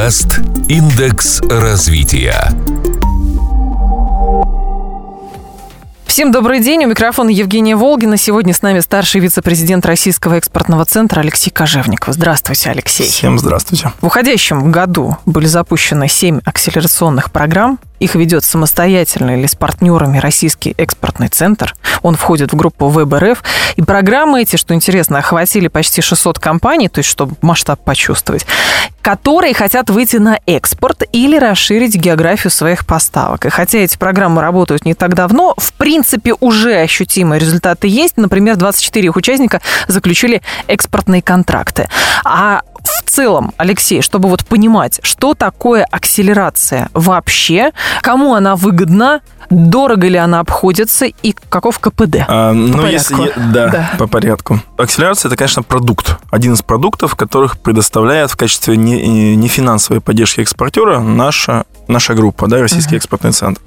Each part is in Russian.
Подкаст «Индекс развития». Всем добрый день. У микрофона Евгения Волгина. Сегодня с нами старший вице-президент Российского экспортного центра Алексей Кожевников. Здравствуйте, Алексей. Всем здравствуйте. В уходящем году были запущены семь акселерационных программ их ведет самостоятельно или с партнерами Российский экспортный центр. Он входит в группу ВБРФ. И программы эти, что интересно, охватили почти 600 компаний, то есть чтобы масштаб почувствовать, которые хотят выйти на экспорт или расширить географию своих поставок. И хотя эти программы работают не так давно, в принципе уже ощутимые результаты есть. Например, 24 их участника заключили экспортные контракты. А в целом, Алексей, чтобы вот понимать, что такое акселерация вообще, кому она выгодна, дорого ли она обходится и каков КПД? А, ну, порядку. если да, да, по порядку. Акселерация это, конечно, продукт. Один из продуктов, которых предоставляет в качестве нефинансовой поддержки экспортера наша, наша группа, да, Российский uh-huh. экспортный центр.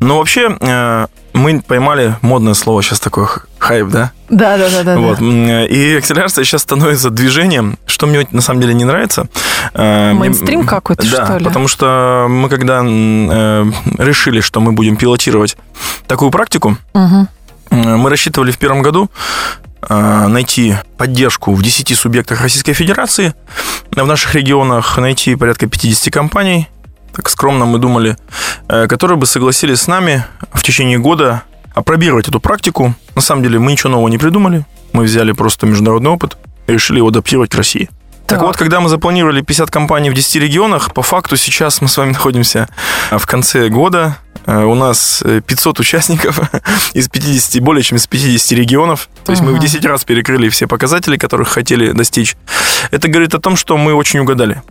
Но вообще э, мы поймали модное слово сейчас такое хайп, да? Да, да, да, да. Вот. И акселерация сейчас становится движением, что мне на самом деле не нравится. Э, Мейнстрим какой-то, да, что ли? потому что мы когда э, решили, что мы будем пилотировать такую практику, угу. мы рассчитывали в первом году найти поддержку в 10 субъектах Российской Федерации, в наших регионах найти порядка 50 компаний, так скромно мы думали, которые бы согласились с нами в течение года опробировать эту практику. На самом деле мы ничего нового не придумали. Мы взяли просто международный опыт и решили его адаптировать к России. Так. так вот, когда мы запланировали 50 компаний в 10 регионах, по факту сейчас мы с вами находимся в конце года. Э, у нас 500 э, участников из 50, более чем из 50 регионов. То есть uh-huh. мы в 10 раз перекрыли все показатели, которых хотели достичь. Это говорит о том, что мы очень угадали.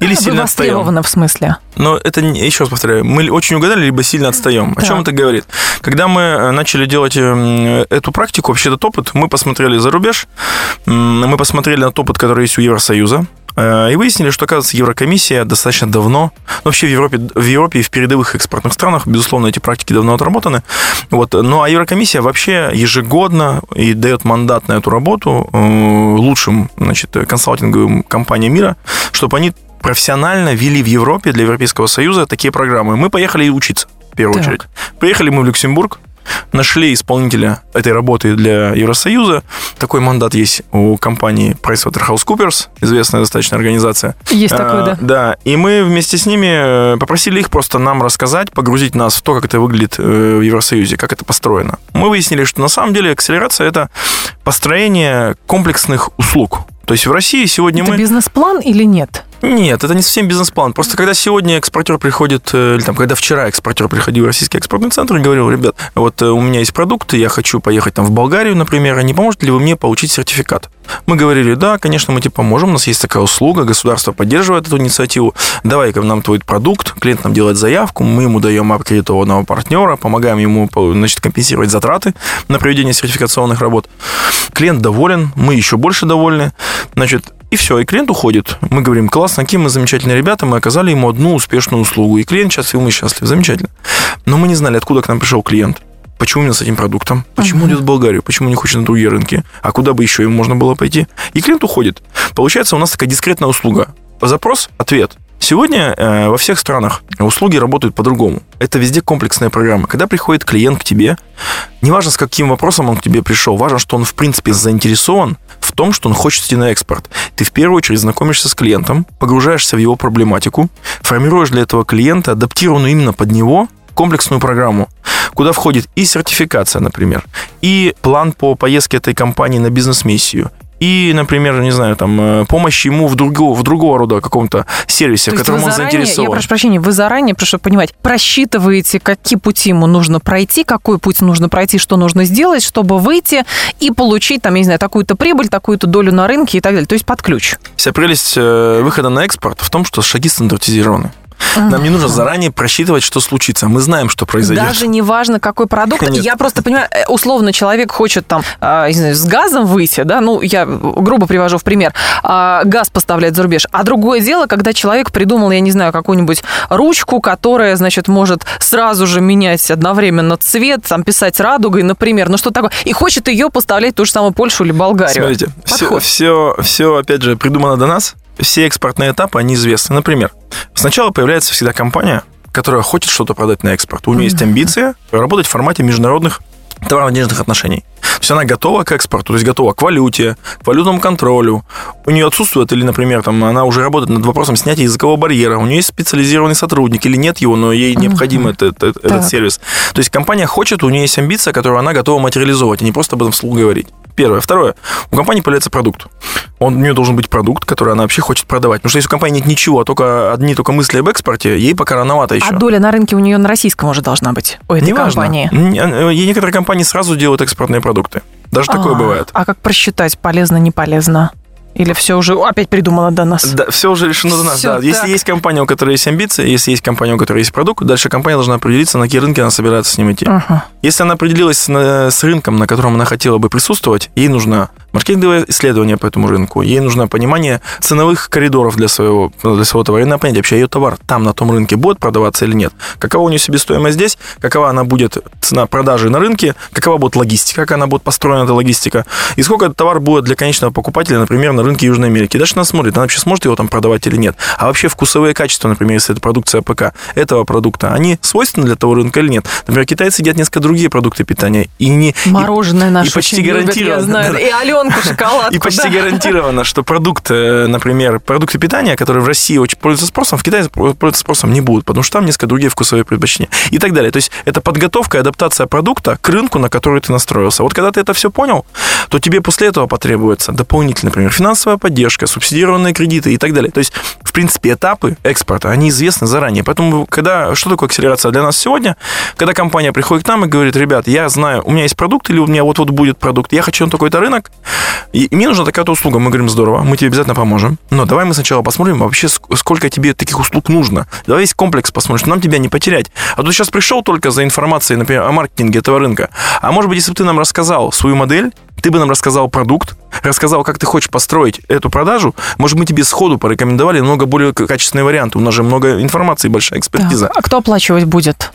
Или сильно отстаем. в смысле? Но это, еще раз повторяю, мы очень угадали, либо сильно отстаем. О чем это говорит? Когда мы э, начали делать э, эту практику, вообще этот опыт, мы посмотрели за рубеж, мы посмотрели на тот опыт, который есть у Евросоюза, э, и выяснили, что, оказывается, Еврокомиссия достаточно давно, вообще в Европе, в Европе и в передовых экспортных странах, безусловно, эти практики давно отработаны. Вот. Ну, а Еврокомиссия вообще ежегодно и дает мандат на эту работу лучшим значит, консалтинговым компаниям мира, чтобы они профессионально вели в Европе для Европейского Союза такие программы. Мы поехали учиться, в первую так. очередь. Приехали мы в Люксембург, нашли исполнителя этой работы для Евросоюза. Такой мандат есть у компании PricewaterhouseCoopers, известная достаточно организация. Есть а, такой, да. Да, и мы вместе с ними э, попросили их просто нам рассказать, погрузить нас в то, как это выглядит э, в Евросоюзе, как это построено. Мы выяснили, что на самом деле акселерация – это построение комплексных услуг. То есть в России сегодня это мы... бизнес-план или нет? Нет, это не совсем бизнес-план. Просто когда сегодня экспортер приходит, э, или там, когда вчера экспортер приходил в российский экспортный центр и говорил, ребят, вот э, у меня есть продукты, я хочу поехать там в Болгарию, например, а не поможете ли вы мне получить сертификат? Мы говорили, да, конечно, мы тебе поможем, у нас есть такая услуга, государство поддерживает эту инициативу, давай-ка нам твой продукт, клиент нам делает заявку, мы ему даем аккредитованного партнера, помогаем ему значит, компенсировать затраты на проведение сертификационных работ. Клиент доволен, мы еще больше довольны. Значит, и все, и клиент уходит. Мы говорим, классно, какие мы замечательные ребята, мы оказали ему одну успешную услугу. И клиент счастлив, мы счастливы, замечательно. Но мы не знали, откуда к нам пришел клиент. Почему именно с этим продуктом? Почему uh-huh. идет в Болгарию? Почему не хочет на другие рынки? А куда бы еще ему можно было пойти? И клиент уходит. Получается, у нас такая дискретная услуга. Запрос, ответ. Сегодня э, во всех странах услуги работают по-другому. Это везде комплексная программа. Когда приходит клиент к тебе, неважно, с каким вопросом он к тебе пришел, важно, что он, в принципе, заинтересован в том, что он хочет идти на экспорт. Ты в первую очередь знакомишься с клиентом, погружаешься в его проблематику, формируешь для этого клиента адаптированную именно под него комплексную программу, куда входит и сертификация, например, и план по поездке этой компании на бизнес-миссию, и, например, не знаю, там, э, помощь ему в другого, в другого рода каком-то сервисе, То в котором он заранее, заинтересован. Я прошу прощения, вы заранее, прошу понимать, просчитываете, какие пути ему нужно пройти, какой путь нужно пройти, что нужно сделать, чтобы выйти и получить, там, я не знаю, такую-то прибыль, такую-то долю на рынке и так далее. То есть под ключ. Вся прелесть э, выхода на экспорт в том, что шаги стандартизированы. Нам не нужно заранее просчитывать, что случится. Мы знаем, что произойдет. Даже не важно, какой продукт. Нет. Я просто понимаю, э, условно, человек хочет там, а, не знаю, с газом выйти, да, ну, я грубо привожу в пример, а, газ поставлять за рубеж. А другое дело, когда человек придумал, я не знаю, какую-нибудь ручку, которая, значит, может сразу же менять одновременно цвет, там, писать радугой, например, ну, что такое, и хочет ее поставлять в ту же самую Польшу или Болгарию. Смотрите, все, все, все, опять же, придумано до нас, все экспортные этапы, они известны. Например, сначала появляется всегда компания, которая хочет что-то продать на экспорт. У нее есть амбиция работать в формате международных товарно-денежных отношений. То есть она готова к экспорту, то есть готова к валюте, к валютному контролю. У нее отсутствует, или, например, там, она уже работает над вопросом снятия языкового барьера, у нее есть специализированный сотрудник, или нет его, но ей необходим этот, этот, этот сервис. То есть компания хочет, у нее есть амбиция, которую она готова материализовать, а не просто об этом вслух говорить. Первое. Второе. У компании появляется продукт. Он, у нее должен быть продукт, который она вообще хочет продавать. Потому что если у компании нет ничего, а только одни только мысли об экспорте, ей пока рановато еще. А доля на рынке у нее на российском уже должна быть, у этой Неважно. компании. Н- э, Некоторые компании сразу делают экспортные продукты. Даже такое А, бывает. А как просчитать, полезно, не полезно? Или все уже опять придумано до нас? Да, все уже решено за нас. Да. Если так. есть компания, у которой есть амбиции, если есть компания, у которой есть продукт, дальше компания должна определиться, на какие рынки она собирается с ним идти. Ага. Если она определилась на- с рынком, на котором она хотела бы присутствовать, ей нужно маркетинговое исследование по этому рынку, ей нужно понимание ценовых коридоров для своего, для своего товара, и понять вообще, ее товар там, на том рынке, будет продаваться или нет. Какова у нее себестоимость здесь, какова она будет цена продажи на рынке, какова будет логистика, как она будет построена, эта логистика, и сколько этот товар будет для конечного покупателя, например, на рынке Южной Америки. Дальше она смотрит, она вообще сможет его там продавать или нет. А вообще вкусовые качества, например, если это продукция АПК, этого продукта, они свойственны для того рынка или нет. Например, китайцы едят несколько другие продукты питания, и не... и- Мороженое наше и почти очень любят, я гарантированно, знаю. да. И Аленку шоколадку. И почти да. гарантированно, что продукт, э, например, продукты питания, которые в России очень пользуются спросом, в Китае пользуются спросом не будут, потому что там несколько другие вкусовые предпочтения и так далее. То есть это подготовка и адаптация продукта к рынку, на который ты настроился. Вот когда ты это все понял, то тебе после этого потребуется дополнительно, например, финансовая поддержка, субсидированные кредиты и так далее. То есть, в принципе, этапы экспорта, они известны заранее. Поэтому, когда, что такое акселерация для нас сегодня? Когда компания приходит к нам и говорит, ребят, я знаю, у меня есть продукт или у меня вот-вот будет продукт, я хочу на такой-то рынок, и мне нужна такая-то услуга. Мы говорим, здорово, мы тебе обязательно поможем. Но давай мы сначала посмотрим вообще, ск- сколько тебе таких услуг нужно. Давай весь комплекс посмотрим, что нам тебя не потерять. А то сейчас пришел только за информацией, например, о маркетинге этого рынка. А может быть, если бы ты нам рассказал свою модель, ты бы нам рассказал продукт, рассказал, как ты хочешь построить эту продажу, может, мы тебе сходу порекомендовали намного более качественные варианты. У нас же много информации, большая экспертиза. Так, А кто оплачивать будет?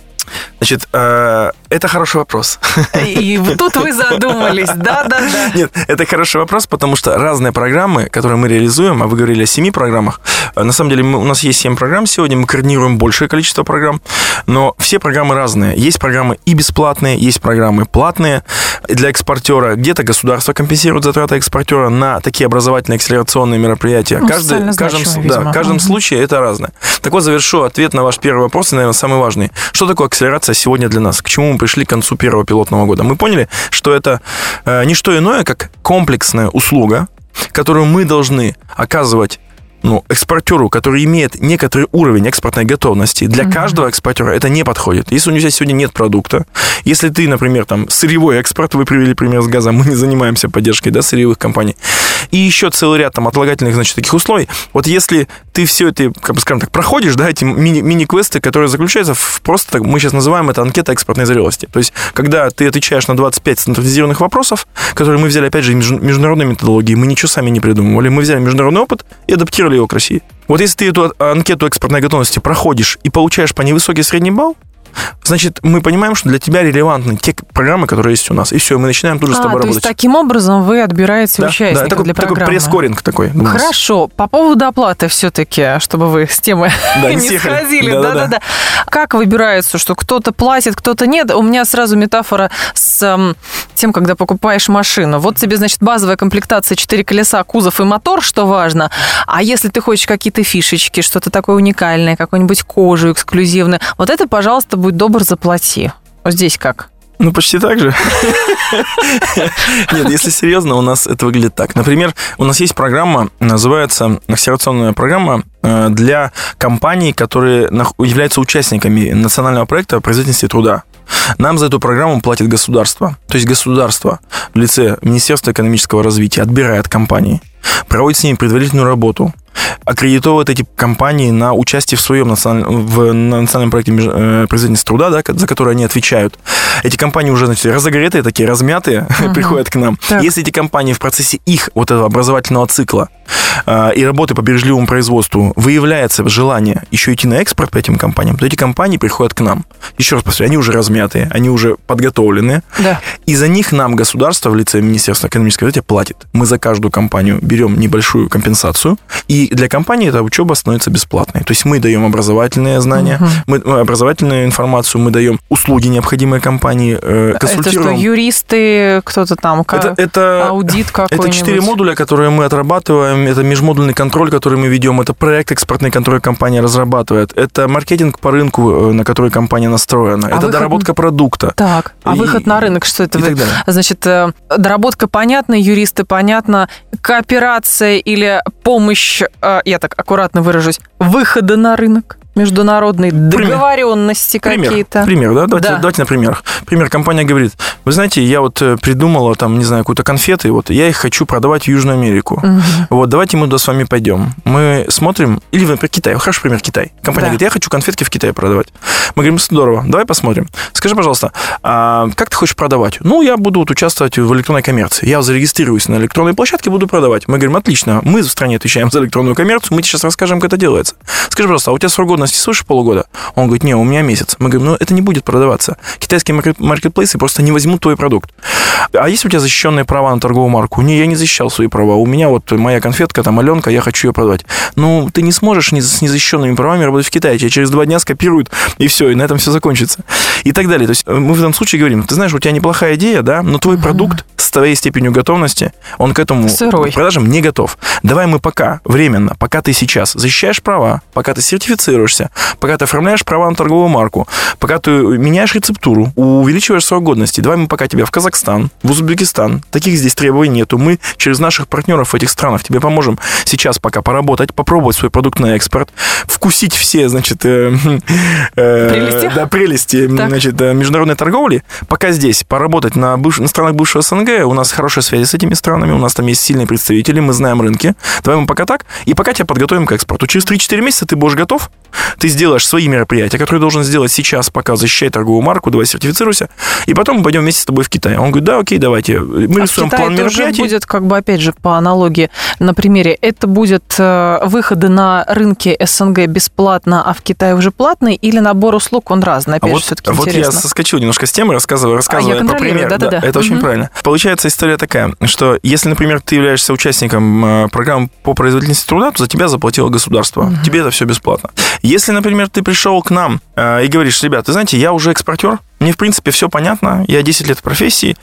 Значит, э, это хороший вопрос. И тут вы задумались. Да-да-да. Нет, это хороший вопрос, потому что разные программы, которые мы реализуем, а вы говорили о семи программах, э, на самом деле мы- у нас есть семь программ сегодня, мы координируем большее количество программ, но все программы разные. Есть программы и бесплатные, есть программы платные для экспортера. Где-то государство компенсирует затраты экспортера на такие образовательные акселерационные мероприятия. Ну, каждый, каждом, да, в каждом Мгм. случае это разное. Так вот, завершу ответ на ваш первый вопрос, и, наверное, самый важный. Что такое акселерация сегодня для нас? К чему мы пришли к концу первого пилотного года? Мы поняли, что это э, не что иное, как комплексная услуга, которую мы должны оказывать ну, экспортеру, который имеет некоторый уровень экспортной готовности, для каждого экспортера это не подходит. Если у него сегодня нет продукта, если ты, например, там, сырьевой экспорт, вы привели пример с газом, мы не занимаемся поддержкой, да, сырьевых компаний, и еще целый ряд там отлагательных, значит, таких условий, вот если ты все это, как бы, скажем так, проходишь, да, эти мини- мини-квесты, которые заключаются в просто, так, мы сейчас называем это анкета экспортной зрелости. То есть, когда ты отвечаешь на 25 стандартизированных вопросов, которые мы взяли, опять же, международной методологии, мы ничего сами не придумывали, мы взяли международный опыт и адаптировали его к России. Вот если ты эту а- анкету экспортной готовности проходишь и получаешь по ней высокий средний балл, значит, мы понимаем, что для тебя релевантны те программы, которые есть у нас. И все, мы начинаем тут же с А, тобой то есть работать. таким образом вы отбираете Да, участников да, такой, для такой программы. такой. у нас. Хорошо, по поводу оплаты все-таки, чтобы вы с темы Да, не съехали. сходили. Да-да-да. Да-да-да. Как выбирается, что кто-то платит, кто-то нет? У меня сразу метафора с эм, тем, когда покупаешь машину. Вот тебе, значит, базовая комплектация 4 колеса, кузов и мотор, что важно. А если ты хочешь какие-то фишечки, что-то такое уникальное, какую-нибудь кожу эксклюзивную, вот это, пожалуйста, будь добр, заплати. Вот здесь как? Ну, почти так же. Нет, если серьезно, у нас это выглядит так. Например, у нас есть программа, называется акселерационная программа э, для компаний, которые являются участниками национального проекта производительности труда. Нам за эту программу платит государство. То есть государство в лице Министерства экономического развития отбирает компании, проводит с ними предварительную работу, аккредитовывает эти компании на участие в своем национальном, в национальном проекте э, производительности труда, да, за который они отвечают. Эти компании уже, значит, разогретые, такие размятые, угу. приходят к нам. Так. Если эти компании в процессе их вот этого образовательного цикла э, и работы по бережливому производству выявляется желание еще идти на экспорт по этим компаниям, то эти компании приходят к нам. Еще раз повторю, они уже размятые, они уже подготовлены. Да. И за них нам государство в лице Министерства экономического развития платит. Мы за каждую компанию берем небольшую компенсацию, и для компании эта учеба становится бесплатной. То есть мы даем образовательные знания, угу. мы, ну, образовательную информацию, мы даем услуги необходимые компании, э, консультируем. Это что, юристы, кто-то там, как, это, это, аудит какой-нибудь? Это четыре модуля, которые мы отрабатываем, это межмодульный контроль, который мы ведем, это проект экспортный, который компания разрабатывает, это маркетинг по рынку, э, на который компания настроена, а это выход... доработка продукта. Так, а и... выход на рынок, что это? И так далее. Значит, э, доработка понятна, юристы понятно, кооперация или помощь, я так аккуратно выражусь, выхода на рынок? Международные договоренности какие-то. Пример, да? Давайте, да. давайте на пример. Пример. Компания говорит, вы знаете, я вот э, придумала там, не знаю, какую-то конфеты, вот я их хочу продавать в Южную Америку. Угу. Вот, давайте мы туда с вами пойдем. Мы смотрим, или, например, Китай. Хороший пример, Китай. Компания да. говорит, я хочу конфетки в Китае продавать. Мы говорим, здорово, давай посмотрим. Скажи, пожалуйста, а как ты хочешь продавать? Ну, я буду вот участвовать в электронной коммерции. Я зарегистрируюсь на электронной площадке, буду продавать. Мы говорим, отлично, мы в стране отвечаем за электронную коммерцию, мы тебе сейчас расскажем, как это делается. Скажи, пожалуйста, а у тебя срок годности свыше полугода? Он говорит, не, у меня месяц. Мы говорим, ну это не будет продаваться. Китайские маркетплейсы просто не возьмут твой продукт. А есть у тебя защищенные права на торговую марку? Не, я не защищал свои права. У меня вот моя конфетка, там, Аленка, я хочу ее продавать. Ну, ты не сможешь с незащищенными правами работать в Китае. Тебя через два дня скопируют, и все, и на этом все закончится. И так далее. То есть э, мы в этом случае говорим, ты знаешь, у тебя неплохая идея, да, но твой продукт с твоей степенью готовности, он к этому Сырой. продажам не готов. Давай мы пока, временно, пока ты сейчас защищаешь права, пока ты сертифицируешься, пока ты оформляешь права на торговую марку, пока ты меняешь рецептуру, увеличиваешь срок годности, давай мы пока тебя в Казахстан, в Узбекистан, таких здесь требований нету, мы через наших партнеров в этих странах тебе поможем сейчас пока поработать, попробовать свой продукт на экспорт, вкусить все, значит, э, э, прелести, да, прелести значит, э, международной торговли, пока здесь поработать на, странах бывшего СНГ, у нас хорошие связи с этими странами, у нас там есть сильные представители, мы знаем рынки, давай мы пока так, и пока тебя подготовим к экспорту. Через 3-4 месяца ты будешь готов, ты сделаешь свои мероприятия, которые должен сделать сейчас, пока защищай торговую марку, давай сертифицируйся, и потом мы пойдем вместе с тобой в Китай. Он говорит, да, окей, давайте. Мы а рисуем в план мероприятий. будет, как бы, опять же, по аналогии, на примере, это будет э, выходы на рынке СНГ бесплатно, а в Китае уже платный, или набор услуг, он разный? Опять а же, вот, все-таки вот интересно. я соскочил немножко с темы, рассказываю, рассказываю а, по примеру. Да, да, да, это угу. очень правильно. Получается история такая, что если, например, ты являешься участником э, программы по производительности труда, то за тебя заплатило государство. Угу. Тебе это все бесплатно. Если, например, ты пришел к нам э, и говоришь, ребят, ты знаете, я уже экспортер, мне, в принципе, все понятно, я 10 лет в профессии,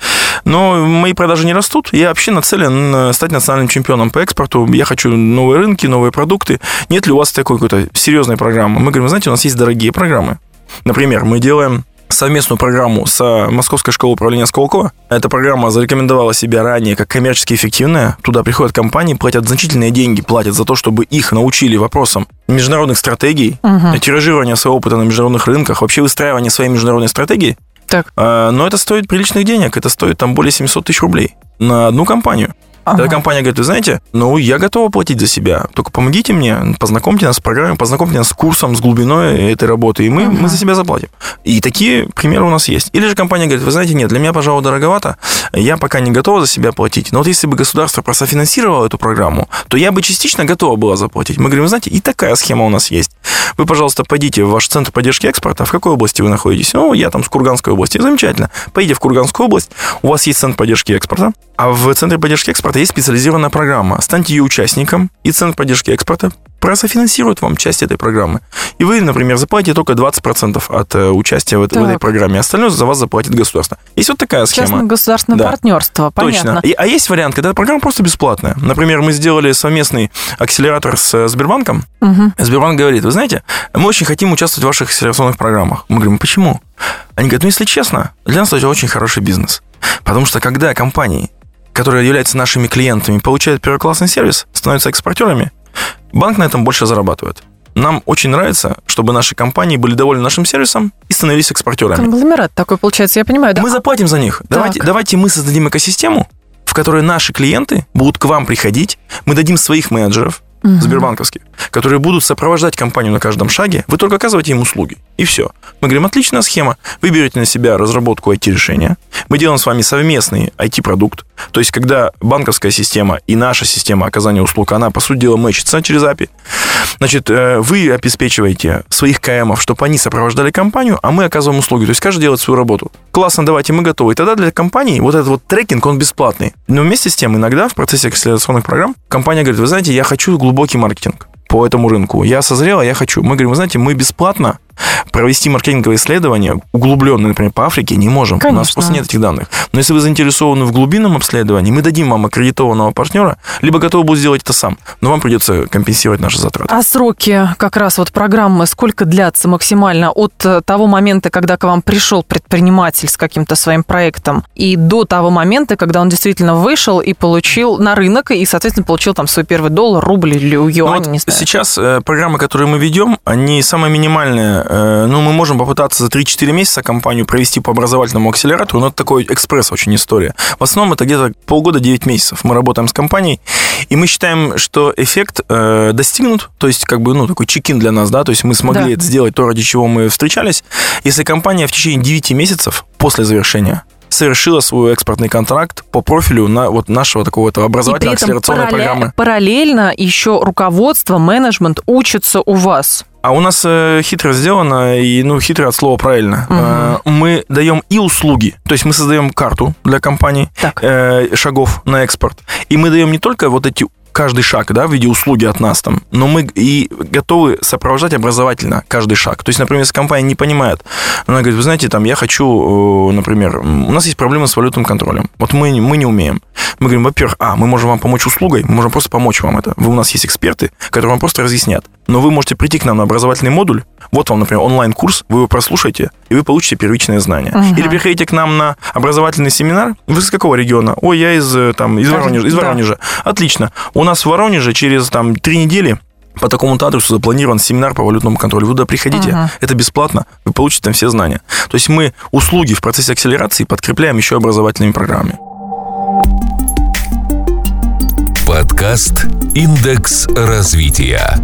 но мои продажи не растут, я вообще нацелен э, стать национальным чемпионом по экспорту, я хочу новые рынки, новые продукты. Нет ли у вас такой какой-то серьезной программы? Мы говорим, знаете, у нас есть дорогие программы. Например, мы делаем совместную программу с Московской школой управления Сколково. Эта программа зарекомендовала себя ранее как коммерчески эффективная. Туда приходят компании, платят значительные деньги, платят за то, чтобы их научили вопросам международных стратегий, угу. тиражирования своего опыта на международных рынках, вообще выстраивания своей международной стратегии. Так. А, но это стоит приличных денег, это стоит там более 700 тысяч рублей на одну компанию. Ага. Тогда компания говорит, вы знаете, ну, я готова платить за себя, только помогите мне, познакомьте нас с программой, познакомьте нас с курсом, с глубиной этой работы, и мы, ага. мы за себя заплатим. И такие примеры у нас есть. Или же компания говорит, вы знаете, нет, для меня, пожалуй, дороговато, я пока не готова за себя платить, но вот если бы государство прософинансировало эту программу, то я бы частично готова была заплатить. Мы говорим, вы знаете, и такая схема у нас есть. Вы, пожалуйста, пойдите в ваш центр поддержки экспорта, в какой области вы находитесь? Ну, я там с Курганской области. Замечательно. Пойдите в Курганскую область, у вас есть центр поддержки экспорта, а в центре поддержки экспорта есть специализированная программа. Станьте ее участником, и Центр поддержки экспорта прософинансирует вам часть этой программы. И вы, например, заплатите только 20% от э, участия в, этой, в этой программе, остальное за вас заплатит государство. Есть вот такая схема. Частно-государственное да. партнерство, понятно. Точно. И, а есть вариант, когда программа просто бесплатная. Например, мы сделали совместный акселератор с э, Сбербанком. Угу. Сбербанк говорит, вы знаете, мы очень хотим участвовать в ваших акселерационных программах. Мы говорим, почему? Они говорят, ну, если честно, для нас это очень хороший бизнес. Потому что когда компании которые являются нашими клиентами, получают первоклассный сервис, становятся экспортерами, банк на этом больше зарабатывает. Нам очень нравится, чтобы наши компании были довольны нашим сервисом и становились экспортерами. Конгломерат такой получается, я понимаю, да? Мы заплатим за них. Давайте, давайте мы создадим экосистему, в которой наши клиенты будут к вам приходить, мы дадим своих менеджеров, угу. сбербанковских, которые будут сопровождать компанию на каждом шаге, вы только оказываете им услуги. И все. Мы говорим, отличная схема. Вы берете на себя разработку IT-решения. Мы делаем с вами совместный IT-продукт. То есть, когда банковская система и наша система оказания услуг, она, по сути дела, мэчится через API, значит, э, вы обеспечиваете своих КМов, чтобы они сопровождали компанию, а мы оказываем услуги. То есть, каждый делает свою работу. Классно, давайте, мы готовы. И тогда для компании вот этот вот трекинг, он бесплатный. Но вместе с тем, иногда в процессе акселерационных программ компания говорит, вы знаете, я хочу глубокий маркетинг по этому рынку. Я созрела, я хочу. Мы говорим, вы знаете, мы бесплатно провести маркетинговые исследования, углубленные, например, по Африке, не можем. Конечно. У нас просто нет этих данных. Но если вы заинтересованы в глубинном обследовании, мы дадим вам аккредитованного партнера, либо готовы будут сделать это сам. Но вам придется компенсировать наши затраты. А сроки как раз вот программы сколько длятся максимально от э, того момента, когда к вам пришел предприниматель с каким-то своим проектом, и до того момента, когда он действительно вышел и получил на рынок, и, соответственно, получил там свой первый доллар, рубль или юань, ну, вот не знаю. Сейчас э, программы, которые мы ведем, они самые минимальные Э, ну, мы можем попытаться за 3-4 месяца компанию провести по образовательному акселератору, но это такой экспресс очень история. В основном это где-то полгода, 9 месяцев. Мы работаем с компанией, и мы считаем, что эффект э, достигнут, то есть как бы, ну, такой чекин для нас, да, то есть мы смогли да. это сделать то, ради чего мы встречались. Если компания в течение 9 месяцев после завершения совершила свой экспортный контракт по профилю на вот нашего такого то образовательно акселерационной параллель, программы. Параллельно еще руководство, менеджмент учатся у вас. А у нас э, хитро сделано, и ну хитро от слова правильно. Угу. Мы даем и услуги, то есть мы создаем карту для компаний э, шагов на экспорт, и мы даем не только вот эти каждый шаг, да, в виде услуги от нас там, но мы и готовы сопровождать образовательно каждый шаг. То есть, например, если компания не понимает, она говорит, вы знаете, там, я хочу, э, например, у нас есть проблемы с валютным контролем. Вот мы, мы не умеем. Мы говорим, во-первых, а, мы можем вам помочь услугой, мы можем просто помочь вам это. Вы у нас есть эксперты, которые вам просто разъяснят. Но вы можете прийти к нам на образовательный модуль, вот вам, например, онлайн-курс, вы его прослушаете, и вы получите первичные знания. Угу. Или приходите к нам на образовательный семинар. Вы из какого региона? Ой, я из, э, там, из Воронежа. Из Воронежа. Да. Отлично. У нас в Воронеже через там, три недели по такому-то адресу запланирован семинар по валютному контролю. Вы туда приходите, uh-huh. это бесплатно, вы получите там все знания. То есть мы услуги в процессе акселерации подкрепляем еще образовательными программами. Подкаст «Индекс развития».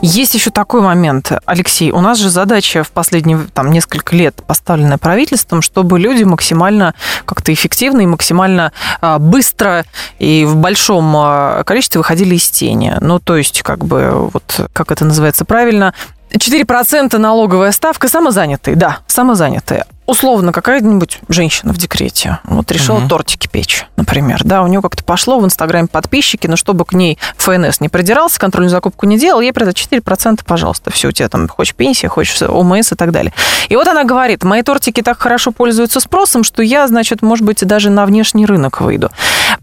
Есть еще такой момент, Алексей. У нас же задача в последние там, несколько лет поставленная правительством, чтобы люди максимально как-то эффективно и максимально а, быстро и в большом а, количестве выходили из тени. Ну, то есть, как бы, вот, как это называется правильно, 4% налоговая ставка самозанятые, да, самозанятые условно какая-нибудь женщина в декрете вот решила угу. тортики печь, например, да, у нее как-то пошло в Инстаграме подписчики, но чтобы к ней ФНС не придирался, контрольную закупку не делал, ей придет 4%, пожалуйста, все, у тебя там хочешь пенсия, хочешь ОМС и так далее. И вот она говорит, мои тортики так хорошо пользуются спросом, что я, значит, может быть, даже на внешний рынок выйду.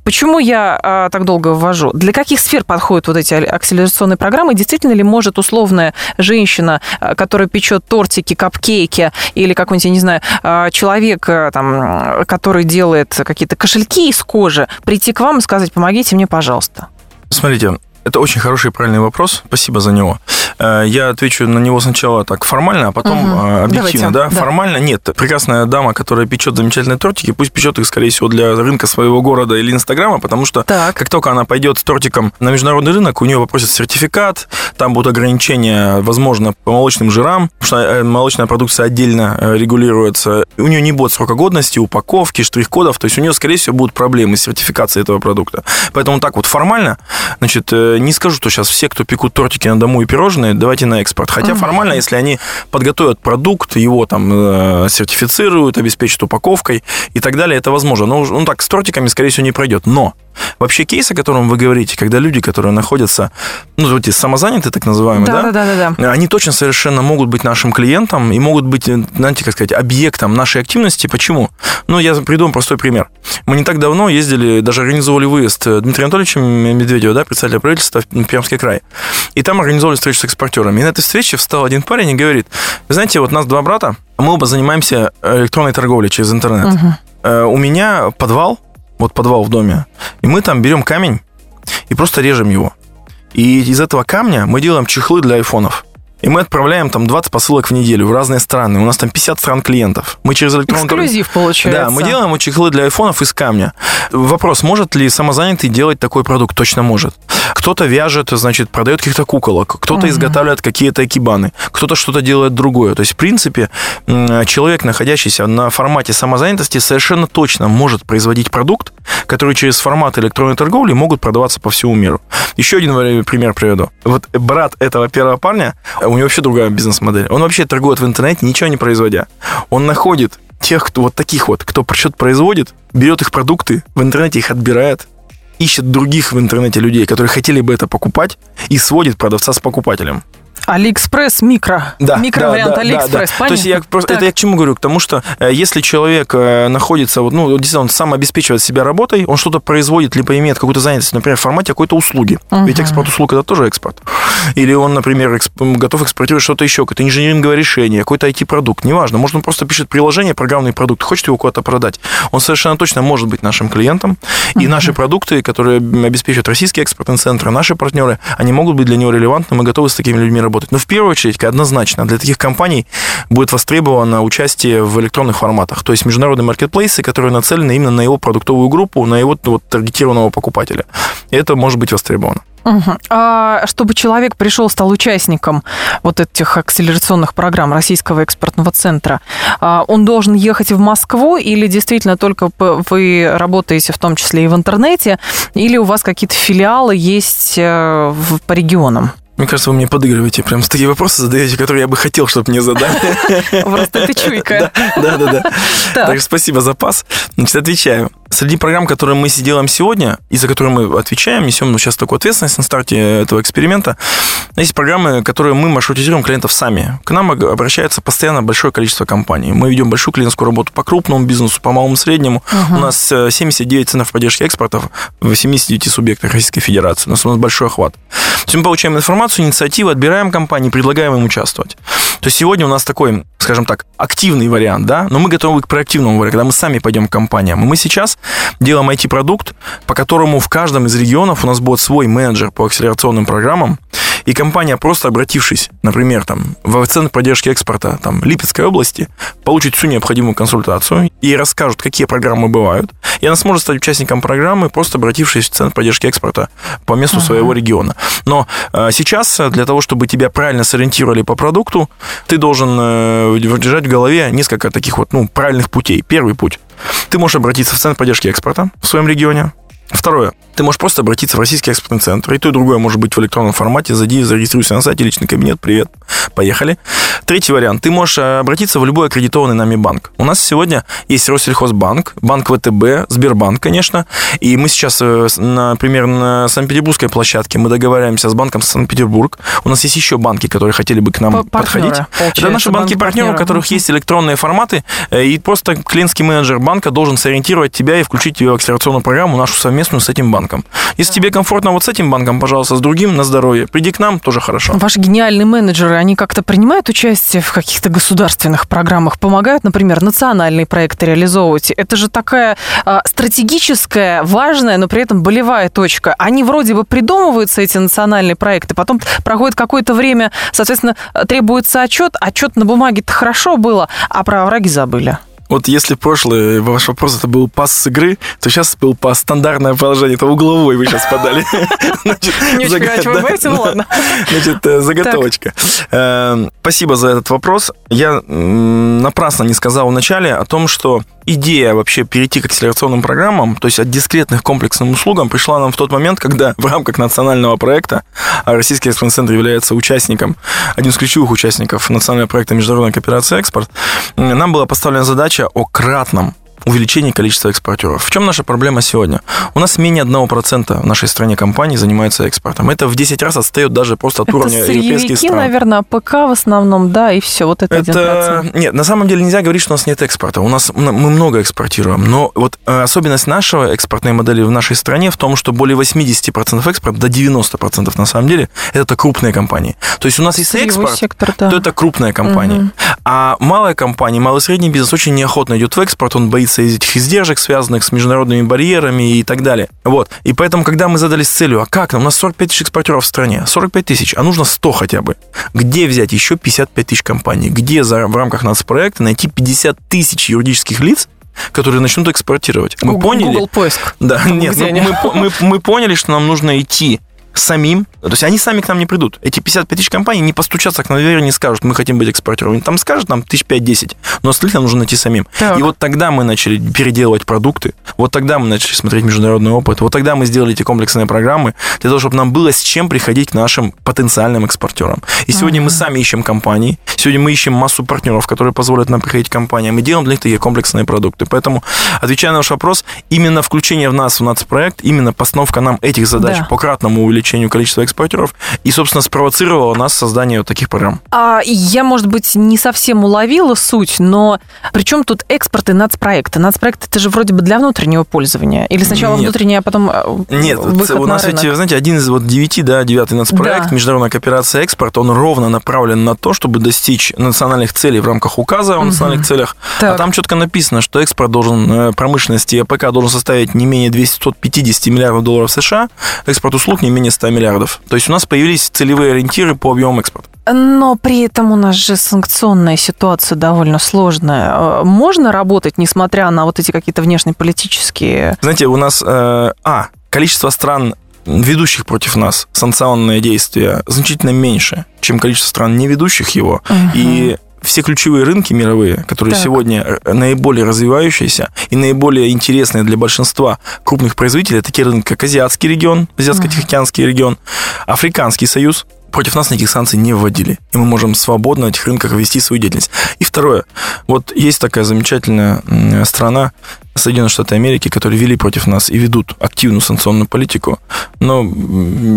Почему я а, так долго ввожу? Для каких сфер подходят вот эти акселерационные программы? Действительно ли может условная женщина, а, которая печет тортики, капкейки или какой-нибудь, я не знаю, а, человек, э, там, который делает какие-то кошельки из кожи, прийти к вам и сказать, помогите мне, пожалуйста? Смотрите, это очень хороший и правильный вопрос. Спасибо за него. Э, я отвечу на него сначала так формально, а потом угу. объективно. Да? да? Формально нет. Прекрасная дама, которая печет замечательные тортики, пусть печет их, скорее всего, для рынка своего города или Инстаграма, потому что так. как только она пойдет с тортиком на международный рынок, у нее попросят сертификат, там будут ограничения, возможно, по молочным жирам, потому что э, молочная продукция отдельно регулируется. У нее не будет срока годности, упаковки, штрих-кодов, то есть у нее, скорее всего, будут проблемы с сертификацией этого продукта. Поэтому так вот формально, значит, не скажу, что сейчас все, кто пекут тортики на дому и пирожные, давайте на экспорт. Хотя угу. формально, если они подготовят продукт, его там э, сертифицируют, обеспечат упаковкой и так далее, это возможно. Но ну, так с тортиками, скорее всего, не пройдет. Но Вообще кейс, о котором вы говорите, когда люди, которые находятся, ну, эти самозанятые, так называемые, да, да? Да, да, да, Они точно совершенно могут быть нашим клиентом и могут быть, знаете, как сказать, объектом нашей активности. Почему? Ну, я приду вам простой пример. Мы не так давно ездили, даже организовали выезд Дмитрия Анатольевича Медведева, да, председателя правительства в Пермский край. И там организовали встречу с экспортерами. И на этой встрече встал один парень и говорит, вы знаете, вот нас два брата, мы оба занимаемся электронной торговлей через интернет. Угу. У меня подвал, вот подвал в доме, и мы там берем камень и просто режем его. И из этого камня мы делаем чехлы для айфонов. И мы отправляем там 20 посылок в неделю в разные страны. У нас там 50 стран клиентов. Мы через электронный... Эксклюзив получается. Да, мы делаем вот чехлы для айфонов из камня. Вопрос, может ли самозанятый делать такой продукт? Точно может. Кто-то вяжет, значит, продает каких-то куколок, кто-то изготавливает какие-то экибаны, кто-то что-то делает другое. То есть, в принципе, человек, находящийся на формате самозанятости, совершенно точно может производить продукт, который через формат электронной торговли могут продаваться по всему миру. Еще один пример приведу. Вот брат этого первого парня, у него вообще другая бизнес-модель. Он вообще торгует в интернете, ничего не производя. Он находит тех, кто вот таких вот, кто что-то производит, берет их продукты, в интернете их отбирает, ищет других в интернете людей, которые хотели бы это покупать, и сводит продавца с покупателем. Алиэкспресс микро. Да, Микровариант да, да, Алиэкспресс, да, да. понятно? То есть я просто, Так. это я к чему говорю? К тому, что э, если человек э, находится, вот, ну, действительно, он сам обеспечивает себя работой, он что-то производит, либо имеет какую-то занятость, например, в формате какой-то услуги. Ведь экспорт услуг это тоже экспорт. Или он, например, эксп- готов экспортировать что-то еще, какое-то инженеринговое решение, какой-то IT-продукт, неважно. Может, он просто пишет приложение, программный продукт, хочет его куда-то продать. Он совершенно точно может быть нашим клиентом. И наши продукты, которые обеспечивают российские экспортные центры, наши партнеры, они могут быть для него релевантны, мы готовы с такими людьми работать. Но в первую очередь, однозначно, для таких компаний будет востребовано участие в электронных форматах, то есть международные маркетплейсы, которые нацелены именно на его продуктовую группу, на его вот, таргетированного покупателя. Это может быть востребовано. Мгм. А чтобы человек пришел, стал участником вот этих акселерационных программ Российского экспортного центра, а, он должен ехать в Москву или действительно только вы работаете в том числе и в интернете, или у вас какие-то филиалы есть э, по регионам? Мне кажется, вы мне подыгрываете, прям такие вопросы задаете, которые я бы хотел, чтобы мне задали. Просто это чуйка. Да, да, да. Так. Так что спасибо за пас. Значит, отвечаю. Среди программ, которые мы делаем сегодня, и за которые мы отвечаем, несем ну, сейчас такую ответственность на старте этого эксперимента, есть программы, которые мы маршрутизируем клиентов сами. К нам обращается постоянно большое количество компаний. Мы ведем большую клиентскую работу по крупному бизнесу, по малому среднему. У нас э, 79 центров поддержки экспорта в 79 субъектах Российской Федерации. У нас, у нас большой охват. То есть мы получаем информацию, инициативы, отбираем компании, предлагаем им участвовать. То есть сегодня у нас такой, скажем так, активный вариант, да, но мы готовы к проактивному варианту, когда мы сами пойдем к компаниям. Мы сейчас делаем IT-продукт, по которому в каждом из регионов у нас будет свой менеджер по акселерационным программам, и компания, просто обратившись, например, там, в Центр поддержки экспорта там, Липецкой области, получит всю необходимую консультацию и расскажут, какие программы бывают. И она сможет стать участником программы, просто обратившись в Центр поддержки экспорта по месту своего региона. Но э, сейчас э, для того, чтобы тебя правильно сориентировали по продукту, ты должен э, держать в голове несколько таких вот ну, правильных путей. Первый путь. Ты можешь обратиться в Центр поддержки экспорта в своем регионе. Второе. Ты можешь просто обратиться в Российский экспортный центр. И то, и другое может быть в электронном формате. Зайди, зарегистрируйся на сайте, личный кабинет, привет, поехали. Третий вариант. Ты можешь э, обратиться в любой аккредитованный нами банк. У нас сегодня есть Россельхозбанк, Банк ВТБ, Сбербанк, конечно. И мы сейчас, э, например, на Санкт-Петербургской площадке мы договариваемся с банком Санкт-Петербург. У нас есть еще банки, которые хотели бы к нам партнеры, подходить. Это наши банки-партнеры, у которых есть электронные форматы, э, и просто клиентский менеджер банка должен сориентировать тебя и включить тебя в акселерационную программу нашу совместную с этим банком. Если тебе комфортно вот с этим банком, пожалуйста, с другим на здоровье. Приди к нам, тоже хорошо. Ваши гениальные менеджеры, они как-то принимают участие в каких-то государственных программах, помогают, например, национальные проекты реализовывать. Это же такая а, стратегическая, важная, но при этом болевая точка. Они вроде бы придумываются, эти национальные проекты, потом проходит какое-то время, соответственно, требуется отчет. Отчет на бумаге-то хорошо было, а про враги забыли. Вот если прошлый ваш вопрос это был пас с игры, то сейчас был пас стандартное положение, это угловой вы сейчас подали. Не очень понимаю, чего вы говорите, ну ладно. Значит, э, заготовочка. Э, Спасибо за этот вопрос. Я напрасно не сказал вначале о том, что идея вообще перейти к акселерационным программам, то есть от дискретных комплексным услугам, пришла нам в тот момент, когда в рамках национального проекта, а Российский экспортный центр является участником, одним из ключевых участников национального проекта Международной кооперации «Экспорт», нам была поставлена задача о кратном увеличении количества экспортеров. В чем наша проблема сегодня? У нас менее 1% в нашей стране компаний занимаются экспортом. Это в 10 раз отстает даже просто от Это уровня европейских стран. наверное, ПК в основном, да, и все, вот это, Это... 1%. Нет, на самом деле нельзя говорить, что у нас нет экспорта. У нас мы много экспортируем. Но вот э, особенность нашего экспортной модели в нашей стране в том, что более 80% экспорта, до 90% на самом деле, это крупные компании. То есть у нас есть Сырьевой экспорт, сектор, да. то это крупная компания. А малая компания, малый и средний бизнес очень неохотно идет в экспорт, он боится избавляться из этих издержек, связанных с международными барьерами и так далее. Вот. И поэтому, когда мы задались целью, а как нам? У нас 45 тысяч экспортеров в стране. 45 тысяч, а нужно 100 хотя бы. Где взять еще 55 тысяч компаний? Где за, в рамках нацпроекта найти 50 тысяч юридических лиц, которые начнут экспортировать. Мы Google, поняли... Google поиск. Да, нет, мы, мы, мы, мы поняли, что нам нужно идти самим, то есть они сами к нам не придут. Эти 55 тысяч компаний не постучатся к нам дверь и не скажут, мы хотим быть экспортером. Они там скажут, нам тысяч пять-десять, но остальных нам нужно найти самим. Так. И вот тогда мы начали переделывать продукты, вот тогда мы начали смотреть международный опыт, вот тогда мы сделали эти комплексные программы для того, чтобы нам было с чем приходить к нашим потенциальным экспортерам. И сегодня uh-huh. мы сами ищем компании, сегодня мы ищем массу партнеров, которые позволят нам приходить к компаниям, и делаем для них такие комплексные продукты. Поэтому, отвечая на ваш вопрос, именно включение в нас, в нацпроект, именно постановка нам этих задач да. по кратному увеличению увеличению количества экспортеров и, собственно, спровоцировало нас создание вот таких программ. А я, может быть, не совсем уловила суть, но при чем тут экспорт и нацпроекты? Нацпроект это же вроде бы для внутреннего пользования. Или сначала Нет. внутреннее, а потом э, Нет, выход у нас на ведь, вы знаете, один из вот девяти, да, девятый нацпроект, да. международная кооперация экспорт, он ровно направлен на то, чтобы достичь национальных целей в рамках указа о угу. национальных целях. А так. А там четко написано, что экспорт должен, э, промышленности АПК должен составить не менее 250 миллиардов долларов США, экспорт услуг не менее 100 миллиардов. То есть у нас появились целевые ориентиры по объему экспорта. Но при этом у нас же санкционная ситуация довольно сложная. Э, можно работать, несмотря на вот эти какие-то внешнеполитические... Знаете, у нас... Э, а, количество стран ведущих против нас санкционные действия значительно меньше, чем количество стран, не ведущих его. Угу. И все ключевые рынки мировые, которые так. сегодня э, наиболее развивающиеся и наиболее интересные для большинства крупных производителей, такие рынки, как Азиатский регион, Азиатско-Тихоокеанский регион, Африканский союз, против нас никаких санкций не вводили. И мы можем свободно на этих рынках вести свою деятельность. И второе. Вот есть такая замечательная страна, Соединенные Штаты Америки, которые вели против нас и ведут активную санкционную политику. Но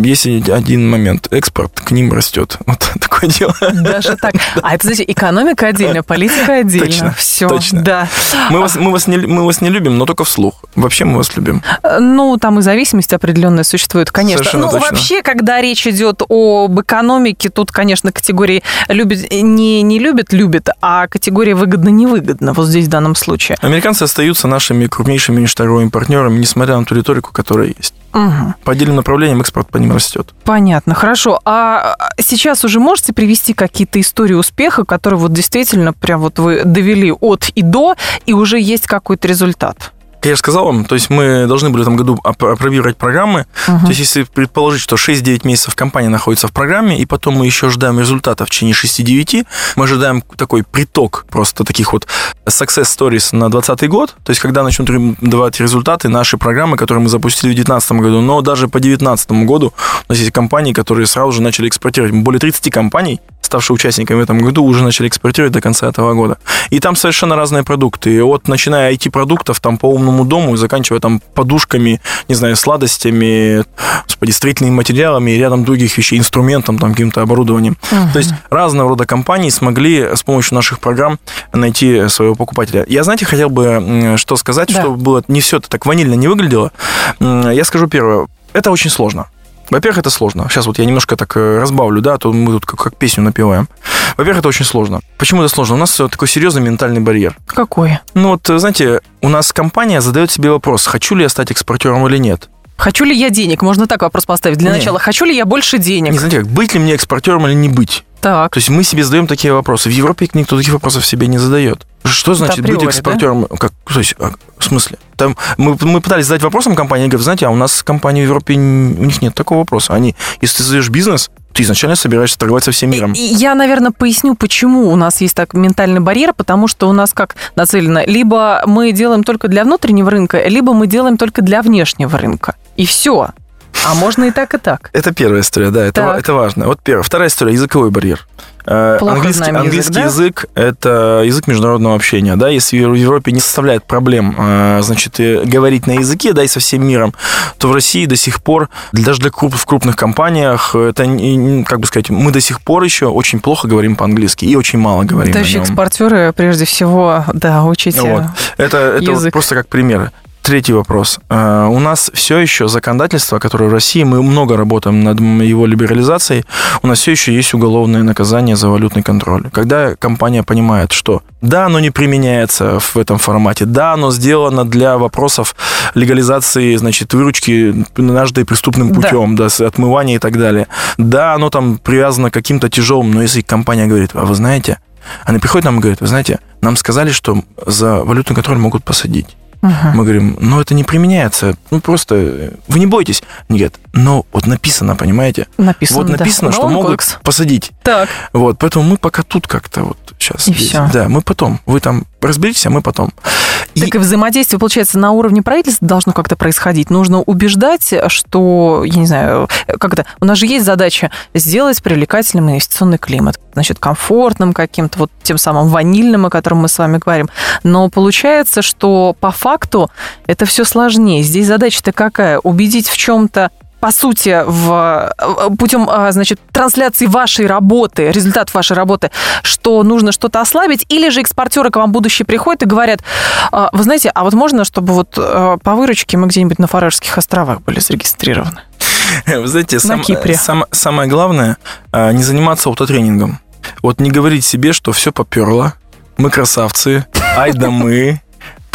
есть один момент. Экспорт к ним растет. Вот такое дело. Даже так. А это, значит, экономика отдельно, политика отдельно. Точно. Все. Точно. Да. Мы вас, мы, вас не, мы вас не любим, но только вслух. Вообще мы вас любим. Ну, там и зависимость определенная существует, конечно. Совершенно ну, точно. вообще, когда речь идет об экономике, тут, конечно, категории любят, не, не любят, любят, а категория выгодно-невыгодно. Вот здесь в данном случае. Американцы остаются наши нашими крупнейшими межторговыми партнерами, несмотря на ту риторику, которая есть. Угу. По отдельным направлениям экспорт по ним растет. Понятно, хорошо. А сейчас уже можете привести какие-то истории успеха, которые вот действительно прям вот вы довели от и до, и уже есть какой-то результат? Я же сказал вам, то есть мы должны были в этом году опробировать программы. Uh-huh. То есть если предположить, что 6-9 месяцев компания находится в программе, и потом мы еще ждаем результата в течение 6-9, мы ожидаем такой приток просто таких вот success stories на 2020 год, то есть когда начнут давать результаты наши программы, которые мы запустили в 2019 году, но даже по 2019 году у нас есть компании, которые сразу же начали экспортировать. Более 30 компаний ставшие участниками в этом году, уже начали экспортировать до конца этого года. И там совершенно разные продукты. От начиная IT-продуктов, там по умному дому, заканчивая там подушками, не знаю, сладостями, господи, строительными материалами и рядом других вещей, инструментом, там, каким-то оборудованием. Угу. То есть разного рода компании смогли с помощью наших программ найти своего покупателя. Я, знаете, хотел бы что сказать, да. чтобы было не все это так ванильно не выглядело. Я скажу первое. Это очень сложно. Во-первых, это сложно. Сейчас вот я немножко так э, разбавлю, да, а то мы тут как, как песню напеваем. Во-первых, это очень сложно. Почему это сложно? У нас такой серьезный ментальный барьер. Какой? Ну вот, знаете, у нас компания задает себе вопрос, хочу ли я стать экспортером или нет. Хочу ли я денег? Можно так вопрос поставить. Для Нет. начала, хочу ли я больше денег? Не знаете, как, быть ли мне экспортером или не быть? Так. То есть мы себе задаем такие вопросы. В Европе никто таких вопросов себе не задает. Что значит априори, быть экспортером? Да? Как, то есть, а, в смысле? Там мы, мы пытались задать вопросом компании, они говорят, знаете, а у нас компании в Европе, у них нет такого вопроса. Они, если ты создаешь бизнес, ты изначально собираешься торговать со всем миром. Я, наверное, поясню, почему у нас есть так ментальный барьер, потому что у нас как нацелено, либо мы делаем только для внутреннего рынка, либо мы делаем только для внешнего рынка. И все. А можно и так, и так. Это первая история, да, это, это важно. Вот первая. Вторая история – языковой барьер. Э, Плохо английский язык, английский да? язык – это язык международного общения. Да? Если в Европе не составляет проблем э, значит, говорить на языке да, и со всем миром, то в России до сих пор, даже для круп, в крупных компаниях, это, как бы сказать, мы до сих пор еще очень плохо говорим по-английски и очень мало говорим Товарищи экспортеры, прежде всего, да, учите вот. Это, это язык. просто как примеры. Третий вопрос. Э, у нас все еще законодательство, которое в России, мы много работаем над его либерализацией, у нас все еще есть уголовное наказание за валютный контроль. Когда компания понимает, что да, оно не применяется в этом формате, да, оно сделано для вопросов легализации, значит, выручки нажитой преступным путем, да. да, отмывания и так далее. Да, оно там привязано к каким-то тяжелым, но если компания говорит, а вы знаете, они приходят нам и говорят, вы знаете, нам сказали, что за валютный контроль могут посадить. Угу. Мы говорим, ну это не применяется, ну просто вы не бойтесь. Нет, но вот написано, понимаете? Написано, Вот написано, да. что могут посадить. Так. Вот, поэтому мы пока тут как-то вот сейчас. И здесь. все. Да, мы потом. Вы там разберитесь, а мы потом. Так и взаимодействие, получается, на уровне правительства должно как-то происходить. Нужно убеждать, что, я не знаю, как это, у нас же есть задача сделать привлекательным инвестиционный климат, значит, комфортным каким-то, вот тем самым ванильным, о котором мы с вами говорим. Но получается, что по факту это все сложнее. Здесь задача-то какая? Убедить в чем-то по сути, в, путем, а, значит, трансляции вашей работы, результат вашей работы, что нужно что-то ослабить, или же экспортеры к вам будущие приходят и говорят, «А, вы знаете, а вот можно, чтобы вот а, по выручке мы где-нибудь на Фарерских островах были зарегистрированы? Вы знаете, сам, сам, самое главное, не заниматься аутотренингом. Вот не говорить себе, что все поперло, мы красавцы, ай да мы,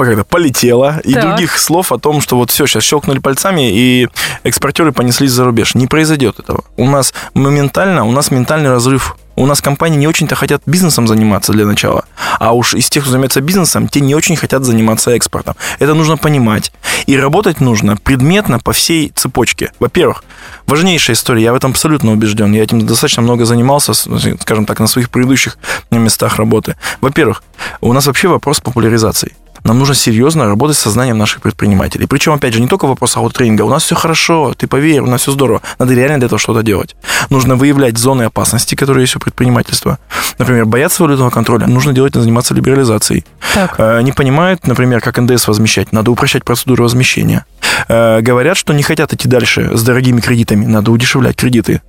когда полетела, и других слов о том, что вот все, сейчас щелкнули пальцами, и экспортеры понеслись за рубеж. Не произойдет этого. У нас моментально, у нас ментальный разрыв у нас компании не очень-то хотят бизнесом заниматься для начала. А уж из тех, кто занимается бизнесом, те не очень хотят заниматься экспортом. Это нужно понимать. И работать нужно предметно по всей цепочке. Во-первых, важнейшая история, я в этом абсолютно убежден. Я этим достаточно много занимался, скажем так, на своих предыдущих местах работы. Во-первых, у нас вообще вопрос популяризации нам нужно серьезно работать с сознанием наших предпринимателей. Причем, опять же, не только вопрос ауттренинга. У нас все хорошо, ты поверь, у нас все здорово. Надо реально для этого что-то делать. Нужно выявлять зоны опасности, которые есть у предпринимательства. Например, бояться валютного контроля, нужно делать, заниматься либерализацией. Так. Э, не понимают, например, как НДС возмещать, надо упрощать процедуру возмещения. Э, говорят, что не хотят идти дальше с дорогими кредитами, надо удешевлять кредиты.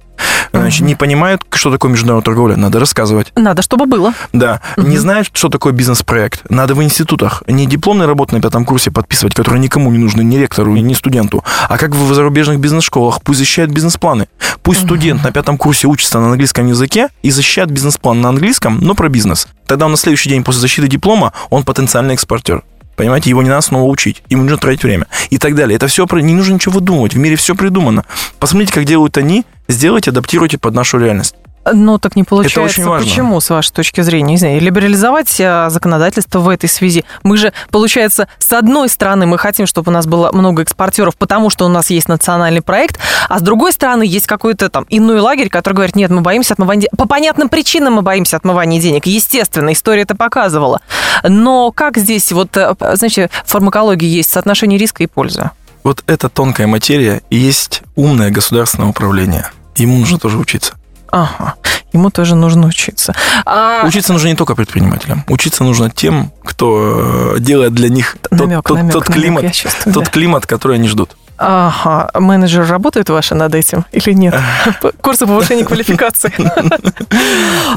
Значит, угу. не понимают, что такое международная торговля, надо рассказывать. Надо, чтобы было. Да. Угу. Не знают, что такое бизнес-проект. Надо в институтах не дипломные работы на пятом курсе подписывать, которые никому не нужны, ни ректору, ни студенту, а как в зарубежных бизнес-школах. Пусть защищают бизнес-планы. Пусть угу. студент на пятом курсе учится на английском языке и защищает бизнес-план на английском, но про бизнес. Тогда он на следующий день после защиты диплома, он потенциальный экспортер. Понимаете, его не надо снова учить, ему нужно тратить время и так далее. Это все, не нужно ничего выдумывать, в мире все придумано. Посмотрите, как делают они, сделайте, адаптируйте под нашу реальность. Ну, так не получается. Это очень важно. Почему, с вашей точки зрения? Не знаю, либерализовать э, законодательство в этой связи. Мы же, получается, с одной стороны, мы хотим, чтобы у нас было много экспортеров, потому что у нас есть национальный проект, а с другой стороны, есть какой-то там иной лагерь, который говорит, нет, мы боимся отмывания денег. По понятным причинам мы боимся отмывания денег. Естественно, история это показывала. Но как здесь, вот, э, знаете, в фармакологии есть соотношение риска и пользы? Вот эта тонкая материя и есть умное государственное управление. Ему нужно тоже учиться. Ага, ему тоже нужно учиться. А... Учиться нужно не только предпринимателям. Учиться нужно тем, кто э, делает для них намек, тот, намек, тот, намек, климат, чувствую, тот да. климат, который они ждут. Ага, менеджер работает ваши над этим или нет? Курсы повышения квалификации.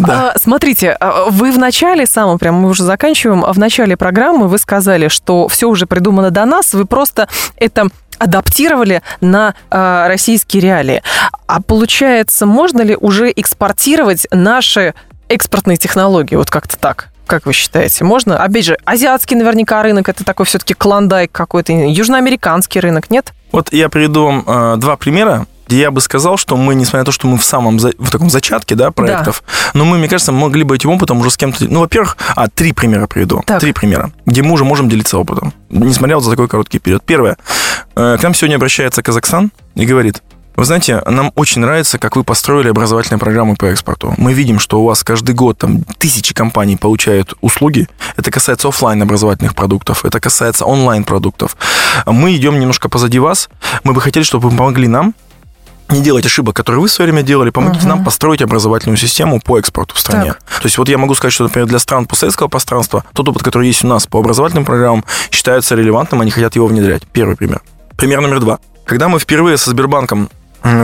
А, смотрите, а, вы в начале самом, прям мы уже заканчиваем, в начале программы вы сказали, что все уже придумано до нас, вы просто это адаптировали на э, российские реалии. А получается, можно ли уже экспортировать наши экспортные технологии? Вот как-то так. Как вы считаете, можно? Опять же, азиатский наверняка рынок, это такой все-таки клондайк какой-то, южноамериканский рынок, нет? Вот я приведу вам э, два примера где я бы сказал, что мы, несмотря на то, что мы в самом в таком зачатке да, проектов, да. но мы, мне кажется, могли бы этим опытом уже с кем-то... Ну, во-первых, а, три примера приведу. Так. Три примера, где мы уже можем делиться опытом, несмотря вот за такой короткий период. Первое. Э, к нам сегодня обращается Казахстан и говорит, вы знаете, нам очень нравится, как вы построили образовательные программы по экспорту. Мы видим, что у вас каждый год там тысячи компаний получают услуги. Это касается офлайн образовательных продуктов, это касается онлайн продуктов. Мы идем немножко позади вас. Мы бы хотели, чтобы вы помогли нам не делать ошибок, которые вы в свое время делали, помогите uh-huh. нам построить образовательную систему по экспорту в стране. Так. То есть вот я могу сказать, что, например, для стран постсоветского пространства тот опыт, который есть у нас по образовательным программам, считается релевантным, они хотят его внедрять. Первый пример. Пример номер два. Когда мы впервые со Сбербанком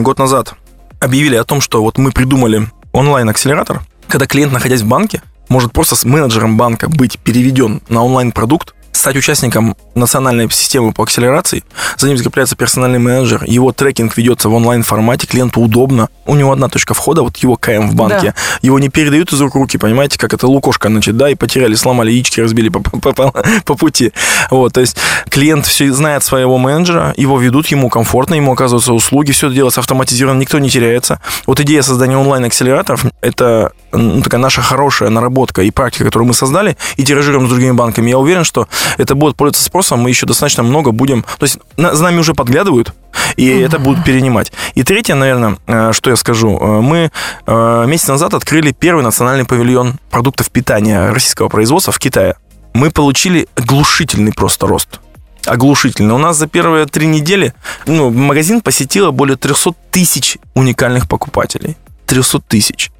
год назад объявили о том, что вот мы придумали онлайн-акселератор, когда клиент, находясь в банке, может просто с менеджером банка быть переведен на онлайн-продукт, стать участником национальной системы по акселерации. За ним закрепляется персональный менеджер, его трекинг ведется в онлайн-формате, клиенту удобно. У него одна точка входа, вот его КМ в банке. Да. Его не передают из рук руки, понимаете, как это лукошка, значит, да, и потеряли, сломали яички, разбили по, по, по, по пути. Вот, то есть клиент все знает своего менеджера, его ведут, ему комфортно, ему оказываются услуги, все это делается автоматизированно, никто не теряется. Вот идея создания онлайн-акселераторов – это ну, такая наша хорошая наработка и практика, которую мы создали и тиражируем с другими банками. Я уверен, что это будет пользоваться спросом, мы еще достаточно много будем... То есть за нами уже подглядывают, и mm-hmm. это будут перенимать. И третье, наверное, э, что я скажу. Э, мы э, месяц назад открыли первый национальный павильон продуктов питания российского производства в Китае. Мы получили оглушительный просто рост оглушительный. У нас за первые три недели ну, магазин посетило более 300 тысяч уникальных покупателей. 300 тысяч.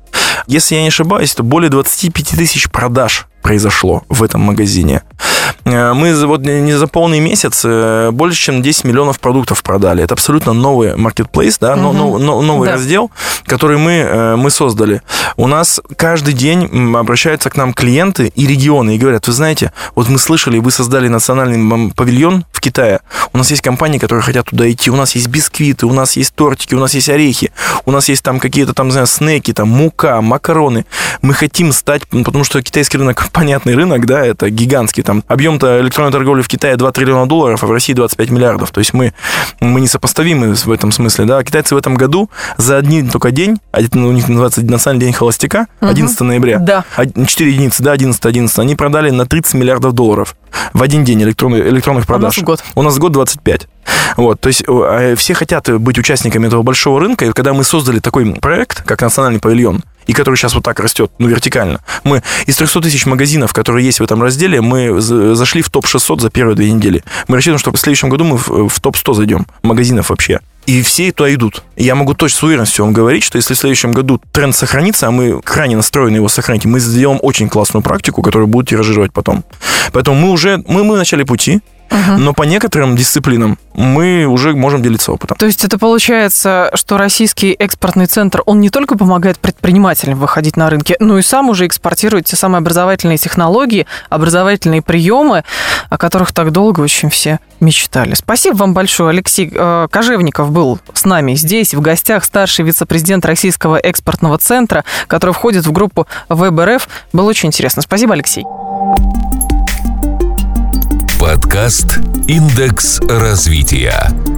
Если я не ошибаюсь, то более 25 тысяч продаж произошло в этом магазине. Э, мы вот не за полный месяц э, больше, чем 10 миллионов продуктов продали. Это абсолютно новый marketplace, да, угу. но, но, новый да. раздел, который мы, э, мы создали. У нас каждый день обращаются к нам клиенты и регионы и говорят, вы знаете, вот мы слышали, вы создали национальный павильон в Китае. У нас есть компании, которые хотят туда идти. У нас есть бисквиты, у нас есть тортики, у нас есть орехи, у нас есть там какие-то там, не знаю, снеки, там мука, макароны. Мы хотим стать, потому что китайский рынок, понятный рынок, да, это гигантский, там объем-то электронной торговли в Китае 2 триллиона долларов, а в России 25 миллиардов. То есть мы, мы несопоставимы в этом смысле. Да? Китайцы в этом году за один только день, ну, у них называется Национальный день холостяка, 11 угу. ноября, да. 4 единицы, да, 11, 11, они продали на 30 миллиардов долларов в один день электронных, электронных продаж. У нас год. У нас год 25. Вот, то есть а, все хотят быть участниками этого большого рынка, и когда мы создали такой проект, как Национальный павильон, и который сейчас вот так растет, ну, вертикально. Мы из 300 тысяч магазинов, которые есть в этом разделе, мы зашли в топ-600 за первые две недели. Мы рассчитываем, что в следующем году мы в, в топ-100 зайдем магазинов вообще. И все туда идут. Я могу точно с уверенностью вам говорить, что если в следующем году тренд сохранится, а мы крайне настроены его сохранить, мы сделаем очень классную практику, которую будут тиражировать потом. Поэтому мы уже, мы, мы в начале пути, Угу. Но по некоторым дисциплинам мы уже можем делиться опытом. То есть это получается, что российский экспортный центр, он не только помогает предпринимателям выходить на рынки, но и сам уже экспортирует те самые образовательные технологии, образовательные приемы, о которых так долго очень все мечтали. Спасибо вам большое. Алексей э, Кожевников был с нами здесь, в гостях, старший вице-президент Российского экспортного центра, который входит в группу ВБРФ. Было очень интересно. Спасибо, Алексей. Подкаст «Индекс развития».